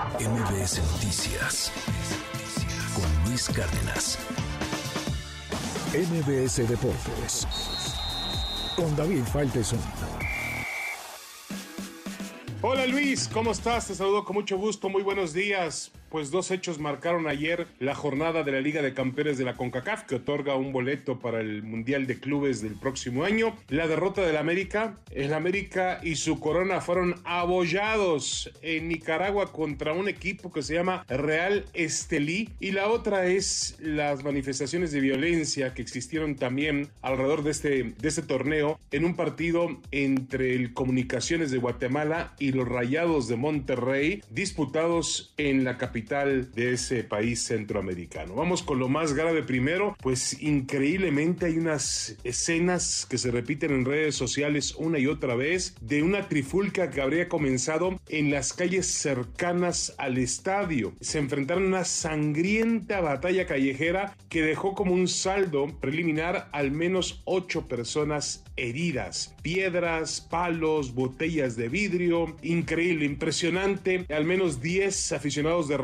MBS Noticias con Luis Cárdenas. MBS Deportes con David Faitelson. Hola Luis, ¿cómo estás? Te saludo con mucho gusto, muy buenos días pues dos hechos marcaron ayer la jornada de la Liga de Campeones de la CONCACAF que otorga un boleto para el Mundial de Clubes del próximo año. La derrota del América, el América y su corona fueron abollados en Nicaragua contra un equipo que se llama Real Estelí y la otra es las manifestaciones de violencia que existieron también alrededor de este, de este torneo en un partido entre el Comunicaciones de Guatemala y los Rayados de Monterrey disputados en la capital de ese país centroamericano. Vamos con lo más grave primero, pues increíblemente hay unas escenas que se repiten en redes sociales una y otra vez de una trifulca que habría comenzado en las calles cercanas al estadio. Se enfrentaron a una sangrienta batalla callejera que dejó como un saldo preliminar al menos ocho personas heridas. Piedras, palos, botellas de vidrio, increíble, impresionante. Al menos 10 aficionados de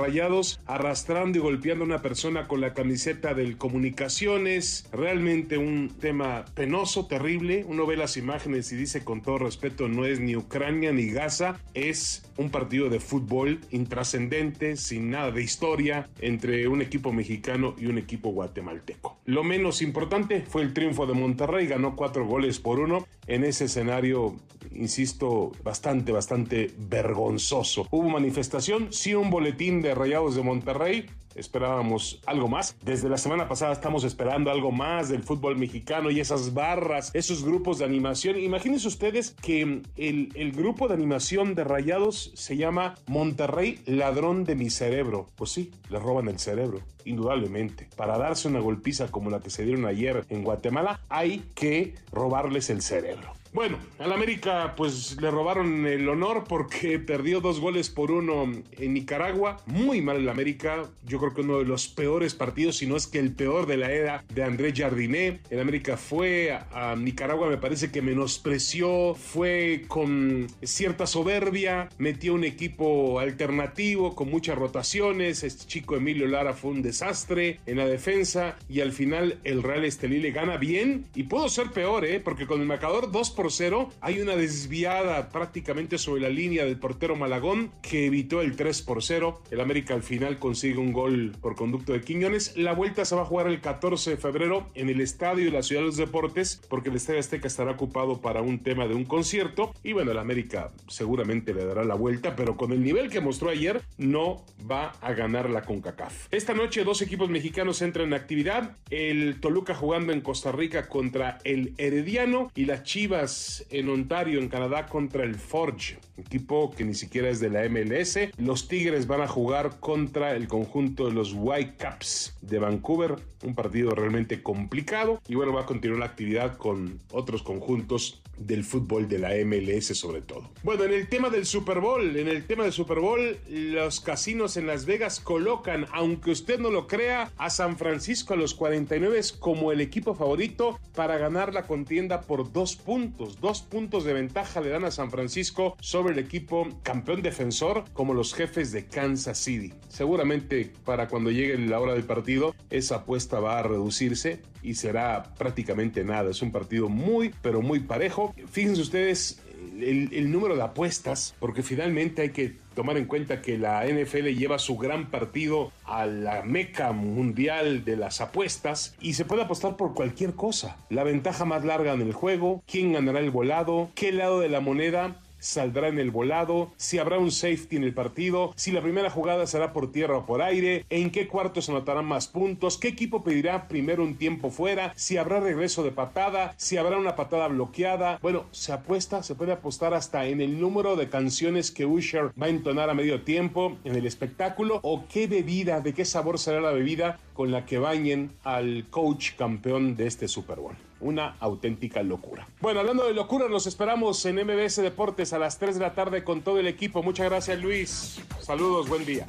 arrastrando y golpeando a una persona con la camiseta del Comunicaciones. Realmente un tema penoso, terrible. Uno ve las imágenes y dice con todo respeto, no es ni Ucrania ni Gaza, es un partido de fútbol intrascendente, sin nada de historia, entre un equipo mexicano y un equipo guatemalteco. Lo menos importante fue el triunfo de Monterrey, ganó cuatro goles por uno en ese escenario, insisto, bastante, bastante vergonzoso. Hubo manifestación, sí un boletín de Rayados de Monterrey, esperábamos algo más. Desde la semana pasada estamos esperando algo más del fútbol mexicano y esas barras, esos grupos de animación. Imagínense ustedes que el, grupo de animación de Rayados se llama Monterrey Ladrón de mi cerebro. Pues sí, le roban el cerebro, indudablemente. Para darse una golpiza como la que se dieron ayer en Guatemala, hay que robarles el cerebro. Bueno, al América pues le robaron el honor porque perdió dos goles por uno en Nicaragua. Muy mal el América. Yo creo que uno de los peores partidos, si no es que el peor de la era de Andrés Jardiné. El América fue a, Nicaragua, me parece que menospreció, fue con cierta soberbia, metió un equipo alternativo con muchas rotaciones. Este chico Emilio Lara fue un desastre en la defensa y al final el Real Estelí le gana bien y pudo ser peor, ¿eh? porque con el marcador 2 por 0. Hay una desviada prácticamente sobre la línea del portero Malagón que evitó el 3 por 0. El América al final consigue un gol por conducto de Quiñones. La vuelta se va a jugar el 14 de febrero en el estadio de la Ciudad de los Deportes porque el Estadio Azteca estará ocupado para un tema de un concierto. Y bueno, el América seguramente le dará la vuelta, pero con el nivel que mostró ayer no va a ganar la CONCACAF. Esta noche dos equipos mexicanos entran en actividad. El Toluca jugando en Costa Rica contra el Herediano y las Chivas en Ontario, en Canadá, contra el Forge, equipo que ni siquiera es de la MLS. Los Tigres van a jugar contra el conjunto de los Whitecaps de Vancouver, un partido realmente complicado. Y bueno, va a continuar la actividad con otros conjuntos del fútbol de la MLS sobre todo. Bueno, en el tema del Super Bowl, en el tema del Super Bowl, los casinos en Las Vegas colocan, aunque usted no lo crea, a San Francisco a los 49 como el equipo favorito para ganar la contienda por dos puntos. Dos puntos de ventaja le dan a San Francisco sobre el equipo campeón defensor como los jefes de Kansas City. Seguramente para cuando llegue la hora del partido, esa apuesta va a reducirse y será prácticamente nada. Es un partido muy, pero muy parejo. Fíjense ustedes el, número de apuestas, porque finalmente hay que tomar en cuenta que la NFL lleva su gran partido a la meca mundial de las apuestas y se puede apostar por cualquier cosa. La ventaja más larga en el juego, quién ganará el volado, qué lado de la moneda saldrá en el volado, si habrá un safety en el partido, si la primera jugada será por tierra o por aire, en qué cuarto se anotarán más puntos, qué equipo pedirá primero un tiempo fuera, si habrá regreso de patada, si habrá una patada bloqueada. Bueno, se apuesta, se puede apostar hasta en el número de canciones que Usher va a entonar a medio tiempo en el espectáculo o qué bebida, de qué sabor será la bebida con la que bañen al coach campeón de este Super Bowl. Una auténtica locura. Bueno, hablando de locura, nos esperamos en MBS Deportes a las 3 de la tarde con todo el equipo. Muchas gracias, Luis. Saludos, buen día.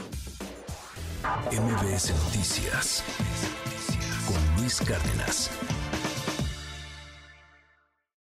MBS Noticias con Luis Cárdenas.